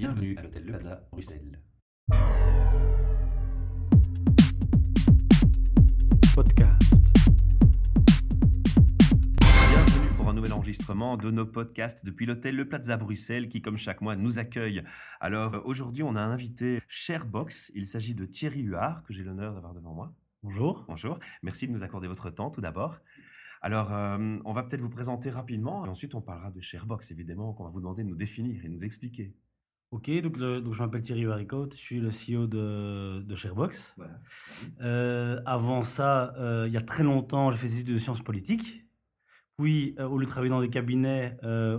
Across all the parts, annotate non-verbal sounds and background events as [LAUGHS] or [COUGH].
Bienvenue à l'hôtel Le Plaza, Bruxelles. Podcast. Bienvenue pour un nouvel enregistrement de nos podcasts depuis l'hôtel Le Plaza Bruxelles qui, comme chaque mois, nous accueille. Alors aujourd'hui, on a un invité Sharebox. Il s'agit de Thierry Huard, que j'ai l'honneur d'avoir devant moi. Bonjour. Bonjour. Merci de nous accorder votre temps tout d'abord. Alors, euh, on va peut-être vous présenter rapidement et ensuite on parlera de Sharebox, évidemment, qu'on va vous demander de nous définir et nous expliquer. Ok, donc, le- donc je m'appelle Thierry Varicote, je suis le CEO de, de Sharebox. Voilà. Euh, avant ça, euh, il y a très longtemps, j'ai fait des études de sciences politiques. Puis, euh, au lieu de travailler dans des cabinets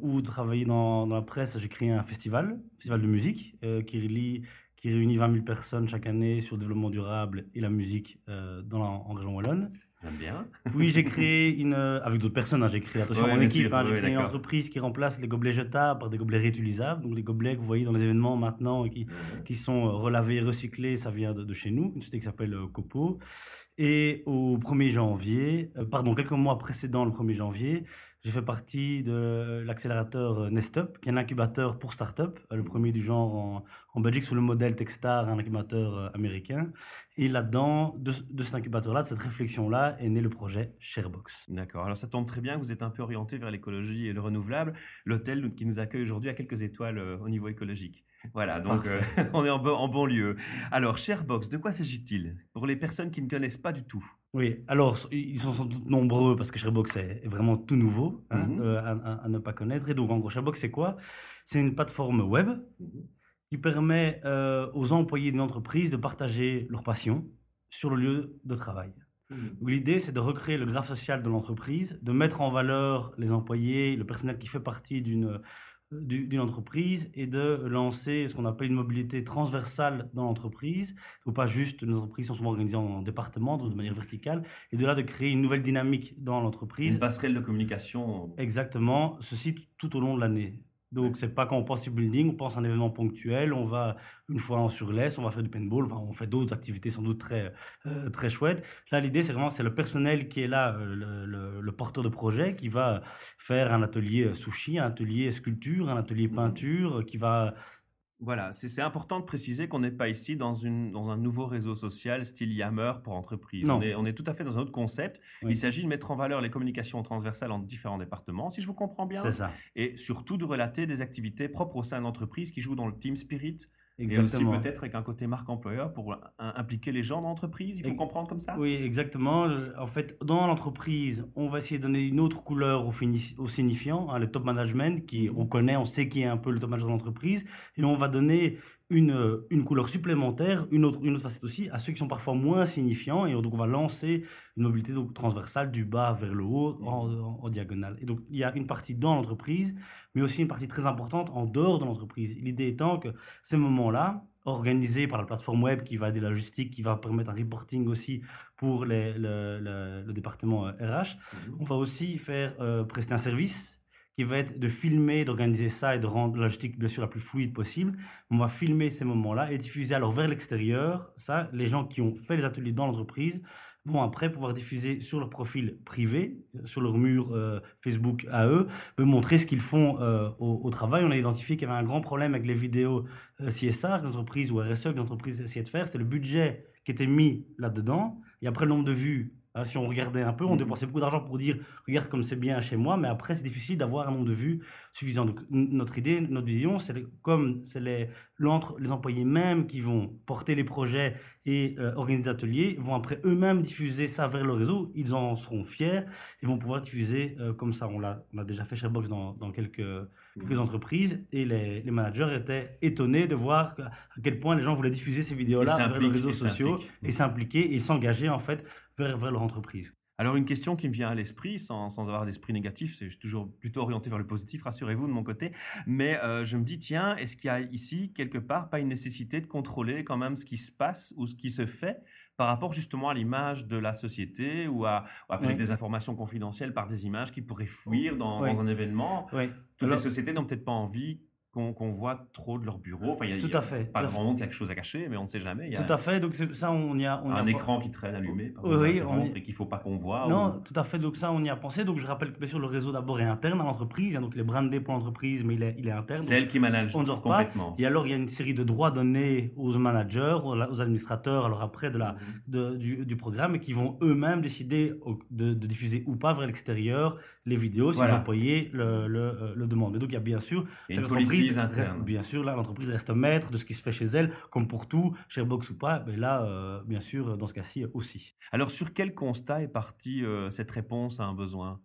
ou de travailler dans, dans la presse, j'ai créé un festival, festival de musique, qui, relie- qui réunit 20 000 personnes chaque année sur le développement durable et la musique euh, dans la- en région Wallonne. J'aime bien. Oui, j'ai [LAUGHS] créé une. euh, Avec d'autres personnes, hein, j'ai créé, attention, Ouais, mon équipe, hein, j'ai créé une entreprise qui remplace les gobelets jetables par des gobelets réutilisables. Donc, les gobelets que vous voyez dans les événements maintenant et qui, qui sont euh, relavés, recyclés, ça vient de, de chez nous, une société qui s'appelle Copo. Et au 1er janvier, euh, pardon, quelques mois précédant le 1er janvier, j'ai fait partie de l'accélérateur euh, Nestup, qui est un incubateur pour start-up, euh, le premier du genre en, en Belgique sous le modèle Techstar, un incubateur euh, américain. Et là-dedans, de, de cet incubateur-là, de cette réflexion-là, est né le projet Sharebox. D'accord. Alors ça tombe très bien, vous êtes un peu orienté vers l'écologie et le renouvelable. L'hôtel qui nous accueille aujourd'hui a quelques étoiles euh, au niveau écologique. Voilà, donc euh, [LAUGHS] on est en en bon lieu. Alors, Sharebox, de quoi s'agit-il? Pour les personnes qui ne connaissent pas du tout. Oui, alors ils sont sans doute nombreux parce que Sharebox est, vraiment tout nouveau hein, Mhm. euh, à, à- à ne pas connaître. Et donc en gros, Sharebox c'est quoi? C'est une plateforme web qui permet euh, aux employés d'une entreprise de partager leur passion sur le lieu de travail. Donc, L'idée, c'est de recréer le graphe social de l'entreprise, de mettre en valeur les employés, le personnel qui fait partie d'une euh, du- d'une entreprise et de lancer ce qu'on appelle une mobilité transversale dans l'entreprise, ou pas juste, nos entreprises sont souvent organisées en départements, de manière verticale, et de là de créer une nouvelle dynamique dans l'entreprise. Une passerelle de communication. Exactement, ceci tout au long de l'année. Donc, c'est pas quand on pense au building, on pense à un événement ponctuel, on va une fois en sur l'Est, on va faire du paintball, enfin, on fait d'autres activités sans doute très, euh, très chouettes. Là, l'idée, c'est vraiment, c'est le personnel qui est là, euh, le, le- le porteur de projet, qui va faire un atelier euh, sushi, un atelier sculpture, un atelier peinture, euh, qui va Voilà, c'est important de préciser qu'on n'est pas ici dans, une, dans un nouveau réseau social style Yammer pour entreprise. Non. On est, on est tout à fait dans un autre concept. Oui. Il s'agit de mettre en valeur les communications transversales entre différents départements, si je vous comprends bien. C'est ça. Et surtout de relater des activités propres au sein d'entreprises qui jouent dans le team spirit. Et aussi Exactement. peut-être avec un côté marque employeur pour impliquer les gens dans l'entreprise. Il faut Et- comprendre comme ça Oui, exactement. Euh, En fait, dans l'entreprise, on va essayer de donner une autre couleur au, au signifiant, hein, le top management, qui on connaît, on sait qui est un peu le top manager de l'entreprise, et on va donner une, une couleur supplémentaire, une autre, une autre facette aussi, à ceux qui sont parfois moins signifiants, et donc on va lancer une mobilité donc, transversale du bas vers le haut, en, en- en diagonale. Et donc il y a une partie dans l'entreprise, mais aussi une partie très importante en dehors de l'entreprise. L'idée étant que ces moments-là, organisés par la plateforme web qui va aider la logistique, qui va permettre un reporting aussi pour les- le, le- le département euh, RH, on va aussi faire euh, prester un service qui va être de filmer, d'organiser ça et de rendre la logistique bien sûr la plus fluide possible. On va filmer ces moments-là et diffuser alors vers l'extérieur. Ça, les gens qui ont fait les ateliers dans l'entreprise vont après pouvoir diffuser sur leur profil privé, sur leur mur euh, Facebook à eux, montrer ce qu'ils font euh, au, travail. On a identifié qu'il y avait un grand problème avec les vidéos euh, CSR, que l'entreprise ou RSE, que l'entreprise essayait de faire, c'était le budget qui était mis là-dedans. Et après le nombre de vues, hein, si on regardait un peu, on Mhm. dépensait beaucoup d'argent pour dire regarde comme c'est bien chez moi, mais après c'est difficile d'avoir un nombre de vues suffisant. Donc notre idée, notre vision, c'est comme c'est les, les employés mêmes qui vont porter les projets et euh, organiser des ateliers, vont après eux-mêmes diffuser ça vers le réseau, ils en seront fiers et vont pouvoir diffuser euh, comme ça. On l'a, on a déjà fait chez Box dans, dans quelques, quelques entreprises et les, les managers étaient étonnés de voir à quel point les gens voulaient diffuser ces vidéos-là vers les réseaux et sociaux et s'impliquer et s'engager en fait vers, vers leur entreprise. Alors une question qui me vient à l'esprit, sans, sans avoir d'esprit négatif, c'est je suis toujours plutôt orienté vers le positif, rassurez-vous de mon côté, mais euh, je me dis, tiens, est-ce qu'il y a ici, quelque part, pas une nécessité de contrôler quand même ce qui se passe ou ce qui se fait par rapport justement à l'image de la société ou à, peut-être des informations confidentielles par des images qui pourraient fuir dans, un événement. Oui. Toutes Alors- les sociétés n'ont peut-être pas envie qu'on voit trop de leur bureau. Enfin, il y a, Tout il y a à fait, Pas vraiment quelque chose à cacher, mais on ne sait jamais. Y a Tout à fait. Donc ça, on y a, on y a un pas- écran qui traîne allumé par Oui, on y- et qu'il faut pas qu'on voit. Non, ou- tout à fait. Donc ça, on y a pensé. Donc je rappelle que bien sûr le réseau d'abord est interne à l'entreprise. hein, Donc il est brandé pour l'entreprise, mais il est, il est interne. C'est elle qui manage on ne pas. complètement. Et alors il y a une série de droits donnés aux managers, aux, administrateurs, alors après de la, Mhm. de- du, du programme, et qui vont eux-mêmes décider de diffuser ou pas vers l'extérieur les vidéos si Voilà. les employés le, le, euh, le demandent. Mais donc il y a bien sûr chaque entreprise reste- bien sûr, là, l'entreprise reste maître de ce qui se fait chez elle, comme pour tout, chez Box ou pas. Mais là, euh, bien sûr, dans ce cas-ci aussi. Alors, sur quel constat est partie euh, cette réponse à un besoin?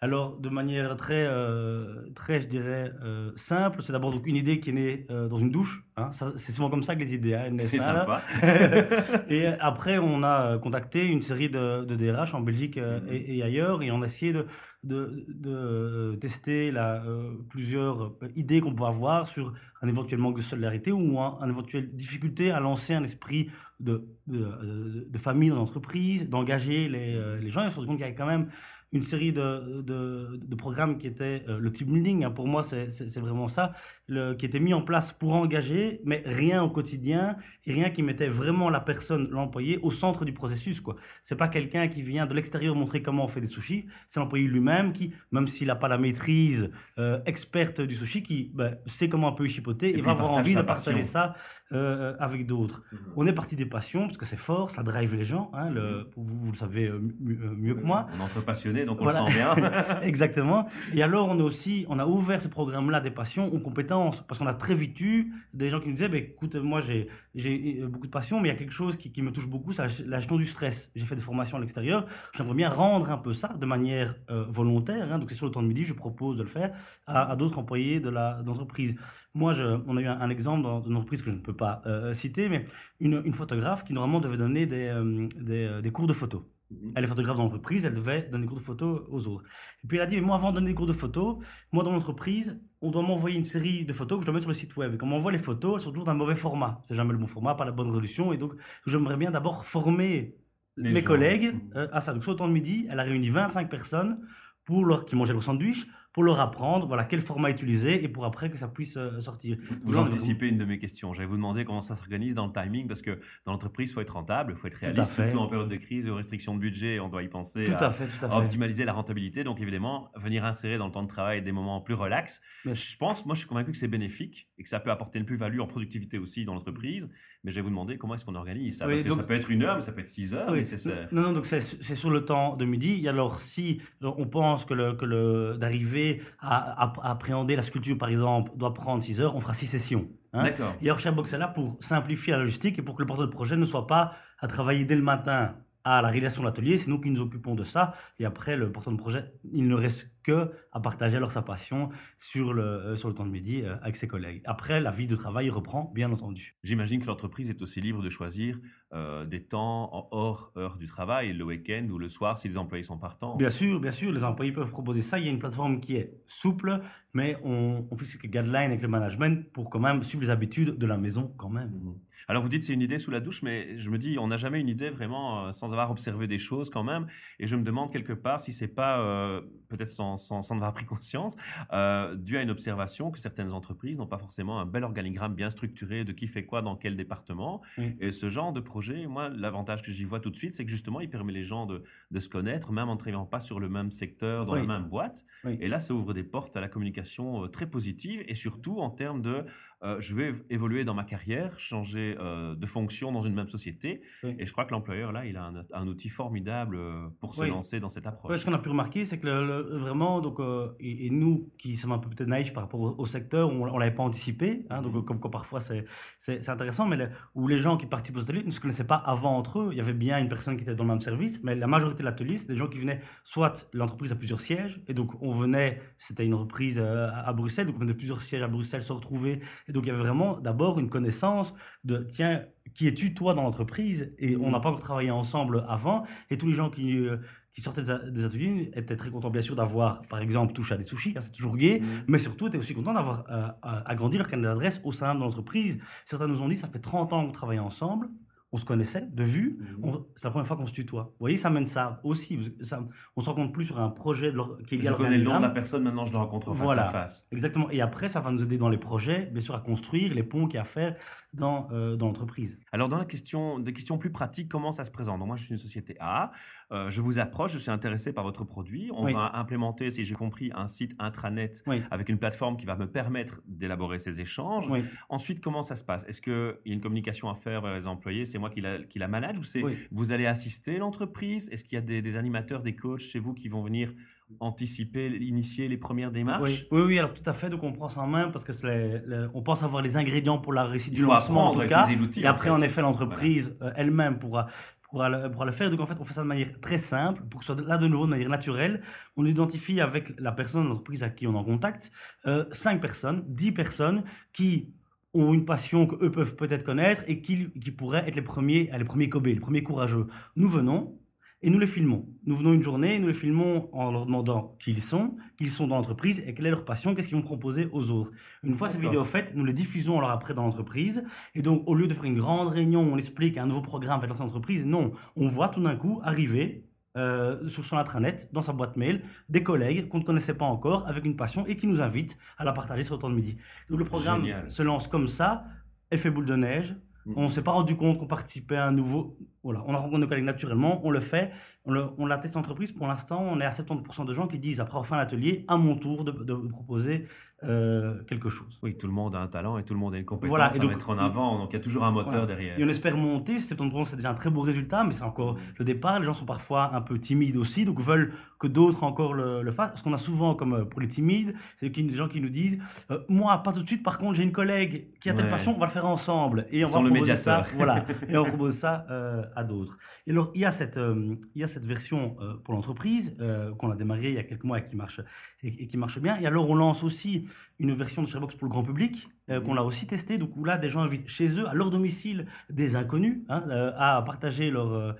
Alors, de manière très, euh, très je dirais, euh, simple, c'est d'abord donc une idée qui est née euh, dans une douche. hein. C'est souvent comme ça que les idées hein, naissent, C'est hein, sympa. [LAUGHS] et après, on a contacté une série de, de DRH en Belgique Mhm. et, et ailleurs, et on a essayé de, de, de, tester euh, plusieurs idées qu'on pouvait avoir sur un éventuel manque de solidarité ou un, un éventuelle difficulté à lancer un esprit de, de, famille dans l'entreprise, d'engager les, les gens. Et on s'est rendu compte qu'il y avait quand même une série de, de, de programmes qui étaient euh, le team building, hein, pour moi c'est vraiment ça, le, qui était mis en place pour engager, mais rien au quotidien et rien qui mettait vraiment la personne, l'employé, au centre du processus. quoi. C'est pas quelqu'un qui vient de l'extérieur montrer comment on fait des sushis, c'est l'employé lui-même qui, même s'il n'a pas la maîtrise euh, experte du sushi, qui ben, sait comment un peu y chipoter et, va avoir envie de partager passion. ça euh, avec d'autres. On est parti des passions, parce que c'est fort, ça drive les gens, hein, le, vous, vous le savez mieux, que moi. On entre passionnés, donc on Voilà. le sent bien. [LAUGHS] Exactement. Et alors, on a aussi, on a ouvert ce programme-là des passions aux compétences, parce qu'on a très vite eu des gens qui nous disaient, bah, écoute, moi j'ai j'ai euh, beaucoup de passion, mais il y a quelque chose qui, qui me touche beaucoup, c'est la- gestion du stress. J'ai fait des formations à l'extérieur, j'aimerais bien rendre un peu ça de manière euh, volontaire, hein, donc c'est sur le temps de midi, je propose de le faire à, à d'autres employés de la- de l'entreprise. Moi, je, on a eu un, un exemple dans une entreprise que je ne peux pas euh, citer, mais une, une photographe qui normalement devait donner des, euh, des, des cours de photo. Elle est photographe dans l'entreprise, elle devait donner des cours de photo aux autres. Et puis elle a dit, mais moi avant de donner des cours de photo, moi dans l'entreprise, on doit m'envoyer une série de photos que je dois mettre sur le site web. Et quand on m'envoie les photos, elles sont toujours d'un mauvais format. C'est jamais le bon format, pas la bonne résolution. Et donc j'aimerais bien d'abord former Les mes gens. collègues Mhm. euh, à ça. Donc sur le temps de midi, elle a réuni 25 personnes pour leur, qui mangeaient leur sandwich pour leur apprendre voilà, quel format utiliser et pour après que ça puisse euh, sortir. Vous anticipez une de mes questions. J'allais vous demander comment ça s'organise dans le timing, parce que dans l'entreprise, il faut être rentable, il faut être réaliste, surtout en période de crise aux restrictions de budget, on doit y penser Tout à, à fait, tout à à fait. optimaliser la rentabilité. Donc évidemment, venir insérer dans le temps de travail des moments plus relax. Mais- Je pense, moi je suis convaincu que c'est bénéfique et que ça peut apporter une plus-value en productivité aussi dans l'entreprise. Mais je vais vous demander comment est-ce qu'on organise ça? Oui, parce que donc- ça peut être une heure, mais ça peut être six heures. Oui. mais Non, non, donc c'est c'est sur le temps de midi. Et alors, si on pense que, le, que le, d'arriver à, à- à appréhender la sculpture, par exemple, doit prendre 6 heures, on fera 6 sessions. hein. D'accord. Et alors, Sharebox est là pour simplifier la logistique et pour que le porteur de projet ne soit pas à travailler dès le matin à la réalisation de l'atelier. C'est nous qui nous occupons de ça. Et après, le porteur de projet, il ne reste que à partager alors sa passion sur le, euh, sur le temps de midi euh, avec ses collègues. Après, la vie de travail reprend, bien entendu. J'imagine que l'entreprise est aussi libre de choisir euh, des temps en hors heure du travail, le week-end ou le soir si les employés sont partants. Bien sûr, bien sûr, les employés peuvent proposer ça. Il y a une plateforme qui est souple, mais on, on fixe quelques guidelines avec le management pour quand même suivre les habitudes de la maison quand même. Mhm. Alors vous dites c'est une idée sous la douche, mais je me dis on n'a jamais une idée vraiment euh, sans avoir observé des choses quand même, et je me demande quelque part si c'est pas euh, peut-être sans, sans, sans avoir pris conscience euh, dû à une observation que certaines entreprises n'ont pas forcément un bel organigramme bien structuré de qui fait quoi dans quel département. Et ce genre de projet, moi l'avantage que j'y vois tout de suite, c'est que justement il permet les gens de, de se connaître, même en ne travaillant pas sur le même secteur, dans Oui. la même boîte. Oui. Et là ça ouvre des portes à la communication très positive et surtout en termes de euh, je vais év- évoluer dans ma carrière, changer euh, de fonction dans une même société. Oui. Et je crois que l'employeur, là, il a un, un outil formidable euh, pour se Oui. lancer dans cette approche. Ce qu'on a pu remarquer, c'est que le- le- vraiment, donc, euh, et, et nous qui sommes un peu peut-être naïfs par rapport au, au secteur, on ne l'avait pas anticipé, hein, donc Mhm. comme quoi parfois c'est intéressant, mais le- où les gens qui participent aux ateliers ne se connaissaient pas avant entre eux. Il y avait bien une personne qui était dans le même service, mais la majorité de l'atelier, c'est des gens qui venaient, soit l'entreprise a plusieurs sièges, et donc on venait, c'était une entreprise à à Bruxelles, donc on venait de plusieurs sièges à Bruxelles se retrouver, et donc il y avait vraiment d'abord une connaissance de, tiens, qui es-tu toi dans l'entreprise? Et on n'a pas encore travaillé ensemble avant, et tous les gens qui... euh, qui sortaient des, ateliers étaient très contents bien sûr d'avoir par exemple touché à des sushis, hein, c'est toujours gay, Mhm. mais surtout étaient aussi contents d'avoir euh, euh, agrandi leur carnet d'adresse au sein de l'entreprise. Certains nous ont dit ça fait 30 ans qu'on travaille ensemble, on se connaissait de vue, Mhm. c'est la première fois qu'on se tutoie. Vous voyez, ça mène ça aussi. ça- on se rencontre plus sur un projet qui est lié Je à connais le nom de la personne, maintenant je le rencontre face Voilà. à face. Exactement. Et après, ça va nous aider dans les projets, bien sûr, à construire les ponts qu'il y a à faire dans, euh, dans l'entreprise. Alors, dans la question, des questions plus pratiques, comment ça se présente? Donc, moi, je suis une société A, euh, je vous approche, je suis intéressé par votre produit. On Oui. va implémenter, si j'ai compris, un site intranet Oui. avec une plateforme qui va me permettre d'élaborer ces échanges. Oui. Ensuite, comment ça se passe? Est-ce qu'il y a une communication à faire vers les employés? C'est moi qui la, qui la manage ou c'est Oui. vous allez assister l'entreprise? Est-ce qu'il y a des, des animateurs, des coachs chez vous qui vont venir anticiper, initier les premières démarches? Oui, oui, oui, alors tout à fait. Donc on prend ça en main parce que c'est les- les- on pense avoir les ingrédients pour la réussite du lancement en tout cas. Et en après, fait. en effet, l'entreprise euh, elle-même pourra, pourra, le, pourra le faire. Donc en fait, on fait ça de manière très simple pour que ce soit là de nouveau de manière naturelle. On identifie avec la personne l'entreprise à qui on est en contact euh, cinq personnes, dix personnes qui ont une passion qu'eux peuvent peut-être connaître et qui, qui pourraient être les premiers, les premiers Kobe, les premiers courageux. Nous venons et nous les filmons. Nous venons une journée et nous les filmons en leur demandant qui ils sont, qui ils sont dans l'entreprise et quelle est leur passion, qu'est-ce qu'ils vont proposer aux autres. Une fois ces vidéos faites, nous les diffusons alors après dans l'entreprise. Et donc, au lieu de faire une grande réunion où on explique un nouveau programme fait dans cette entreprise, non, on voit tout d'un coup arriver euh, sur son intranet, dans sa boîte mail, des collègues qu'on ne connaissait pas encore, avec une passion et qui nous invitent à la partager sur le temps de midi. Donc le programme Génial. se lance comme ça, effet boule de neige. Mhm. On ne s'est pas rendu compte qu'on participait à un nouveau. Voilà, on a rencontré nos collègues naturellement, on le fait, on, le, on la teste en entreprise. Pour l'instant, on est à 70% de gens qui disent, après avoir fait un atelier, à mon tour de, de proposer euh, quelque chose. Oui, tout le monde a un talent et tout le monde a une compétence Voilà, et à donc- mettre en avant, donc il y a toujours un moteur Voilà. derrière. Et on espère monter, 70% c'est déjà un très beau résultat, mais c'est encore le départ. Les gens sont parfois un peu timides aussi, donc veulent que d'autres encore le, le fassent. Ce qu'on a souvent, comme euh, pour les timides, c'est des gens qui nous disent euh, Moi, pas tout de suite, par contre, j'ai une collègue qui a telle Ouais. passion, on va le faire ensemble. Et on Ils va le proposer ça, médiateur. voilà, [LAUGHS] et on propose ça euh, à d'autres. Et alors, il y a cette, euh, il y a cette version euh, pour l'entreprise euh, qu'on a démarrée il y a quelques mois et qui marche, et, et qui marche bien. Et alors, on lance aussi une version de Sharebox pour le grand public qu'on a aussi testé. Donc, où là, des gens invitent chez eux, à leur domicile, des inconnus hein, à partager leur,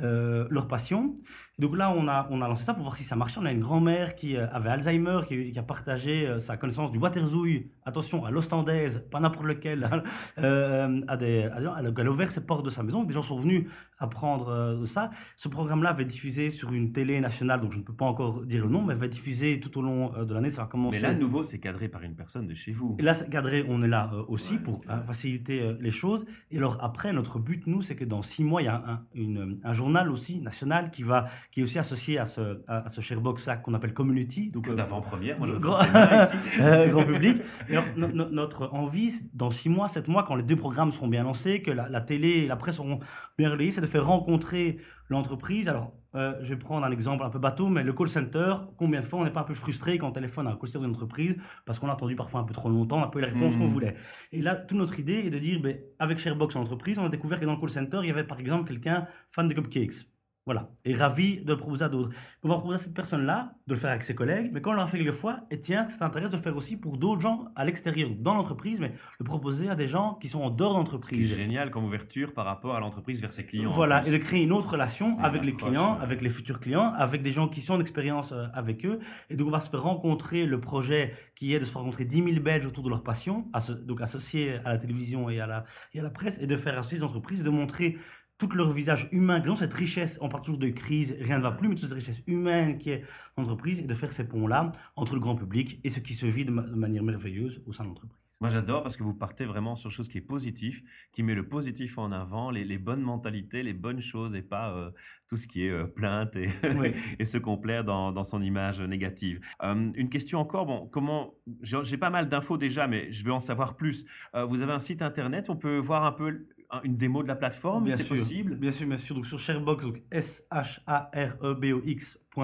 euh, leur passion. Et donc là, on a, on a lancé ça pour voir si ça marchait. On a une grand-mère qui euh, avait Alzheimer, qui, qui a partagé euh, sa connaissance du Waterzouille, attention, à l'Ostandaise, pas n'importe lequel, hein, [LAUGHS] euh, à des, à, a ouvert ses portes de sa maison. Des gens sont venus apprendre euh, ça. Ce programme-là va être diffusé sur une télé nationale, donc je ne peux pas encore dire le nom, mais va être diffusé tout au long euh, de l'année. Ça va commencer. Mais là, nouveau, c'est cadré par une personne de chez vous. Et là, c'est cadré, on est là euh, aussi Ouais, pour faciliter les choses. Et alors après, notre but, nous, c'est que dans six mois, il y a un, une- un journal aussi national qui va, qui est aussi associé à ce, à, à ce Sharebox là qu'on appelle Community. Donc d'avant-première, moi je [LAUGHS] grand- ici. public. Et no- no- notre envie, dans six mois, sept mois, quand les deux programmes seront bien lancés, que la, la télé et la presse seront bien relayées, c'est de faire rencontrer l'entreprise. Alors, euh, je vais prendre un exemple un peu bateau, mais le call center, combien de fois on n'est pas un peu frustré quand on téléphone à un call center d'une entreprise parce qu'on a attendu parfois un peu trop longtemps, on n'a pas eu la réponse Mhm. qu'on voulait. Et là, toute notre idée est de dire, ben, avec Sharebox en entreprise, on a découvert que dans le call center, il y avait par exemple quelqu'un fan de cupcakes. Voilà. Et ravi de le proposer à d'autres. On va proposer à cette personne-là de le faire avec ses collègues, mais quand on l'a fait quelques fois, et tiens, ça t'intéresse de le faire aussi pour d'autres gens à l'extérieur, dans l'entreprise, mais le proposer à des gens qui sont en dehors de C'est génial comme ouverture par rapport à l'entreprise vers ses clients. en Voilà, et de créer une autre relation avec les approche, clients, ouais. avec les futurs clients, avec des gens qui sont en expérience euh, avec eux. Et donc, on va se faire rencontrer le projet qui est de se faire rencontrer 10 000 Belges autour de leur passion, donc associés à la télévision et à la, et à la presse, et de faire associer les entreprises, de montrer tout leur visage humain, qu'ils ont cette richesse, on parle toujours de crise, rien ne va plus, mais toute cette richesse humaine qui est l'entreprise, et de faire ces ponts-là entre le grand public et ce qui se vit de, ma- de manière merveilleuse au sein de l'entreprise. Moi, j'adore parce que vous partez vraiment sur chose qui est positif, qui met le positif en avant, les, les bonnes mentalités, les bonnes choses et pas euh, tout ce qui est euh, plainte et, Oui. [LAUGHS] et se complaire dans, dans son image négative. Euh, une question encore, bon, comment, j'ai pas mal d'infos déjà, mais je veux en savoir plus. Vous avez un site internet, on peut voir un peu une démo de la plateforme, c'est possible Bien sûr, bien sûr. Donc sur Sharebox, donc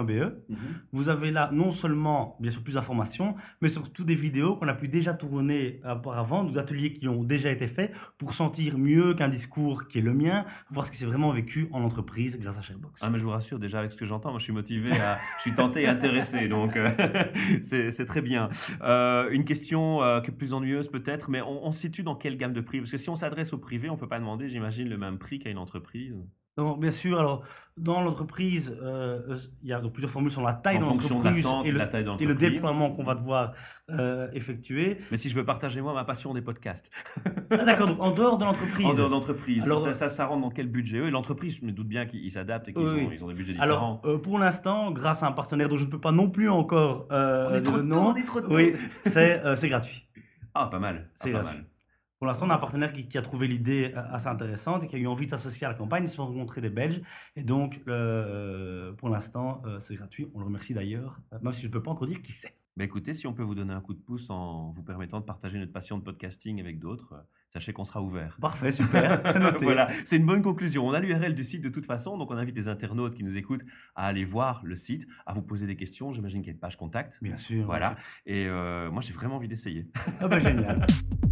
S-H-A-R-E-B-O-X.be, Mhm. vous avez là non seulement, bien sûr, plus d'informations, mais surtout des vidéos qu'on a pu déjà tourner auparavant, des ateliers qui ont déjà été faits pour sentir mieux qu'un discours qui est le mien, voir ce qui s'est vraiment vécu en entreprise grâce à Sharebox. Ah mais je vous rassure déjà avec ce que j'entends, moi je suis motivé, à, je suis tenté et intéressé, donc euh, [LAUGHS] c'est très bien. Euh, une question euh, plus ennuyeuse peut-être, mais on, on se situe dans quelle gamme de prix? Parce que si on s'adresse au privé, on peut pas demander, j'imagine, le même prix qu'à une entreprise. Non, bien sûr. Alors, dans l'entreprise, euh, il y a donc plusieurs formules sur la taille En de de l'entreprise et, et de le- de et l'entreprise. déploiement qu'on va devoir euh, effectuer. Mais si je veux partager moi ma passion des podcasts, Ah, D'accord, donc en dehors de l'entreprise. en dehors d'entreprise, Alors, ça, ça, ça rentre dans quel budget? Eux, l'entreprise, je me doute bien qu'ils ils s'adaptent et qu'ils Oui, ont, oui. ils ont des budgets différents. Alors, euh, pour l'instant, grâce à un partenaire dont je ne peux pas non plus encore euh, on est trop le on est trop oui, c'est euh, gratuit. Ah, pas mal. C'est ah, pas gratuit. mal. Pour l'instant, on a un partenaire qui, qui a trouvé l'idée euh, assez intéressante et qui a eu envie de s'associer à la campagne. Ils se sont rencontrés des Belges. Et donc, euh, pour l'instant, euh, c'est gratuit. On le remercie d'ailleurs, même si je ne peux pas encore dire qui c'est. Bah écoutez, si on peut vous donner un coup de pouce en vous permettant de partager notre passion de podcasting avec d'autres, sachez qu'on sera ouvert. Parfait, super. [LAUGHS] C'est voilà, c'est une bonne conclusion. On a l'URL du site de toute façon, donc on invite les internautes qui nous écoutent à aller voir le site, à vous poser des questions. J'imagine qu'il y a une page contact. Bien sûr. Voilà. bien sûr. Et euh, moi, j'ai vraiment envie d'essayer. Ah bah, génial. [LAUGHS]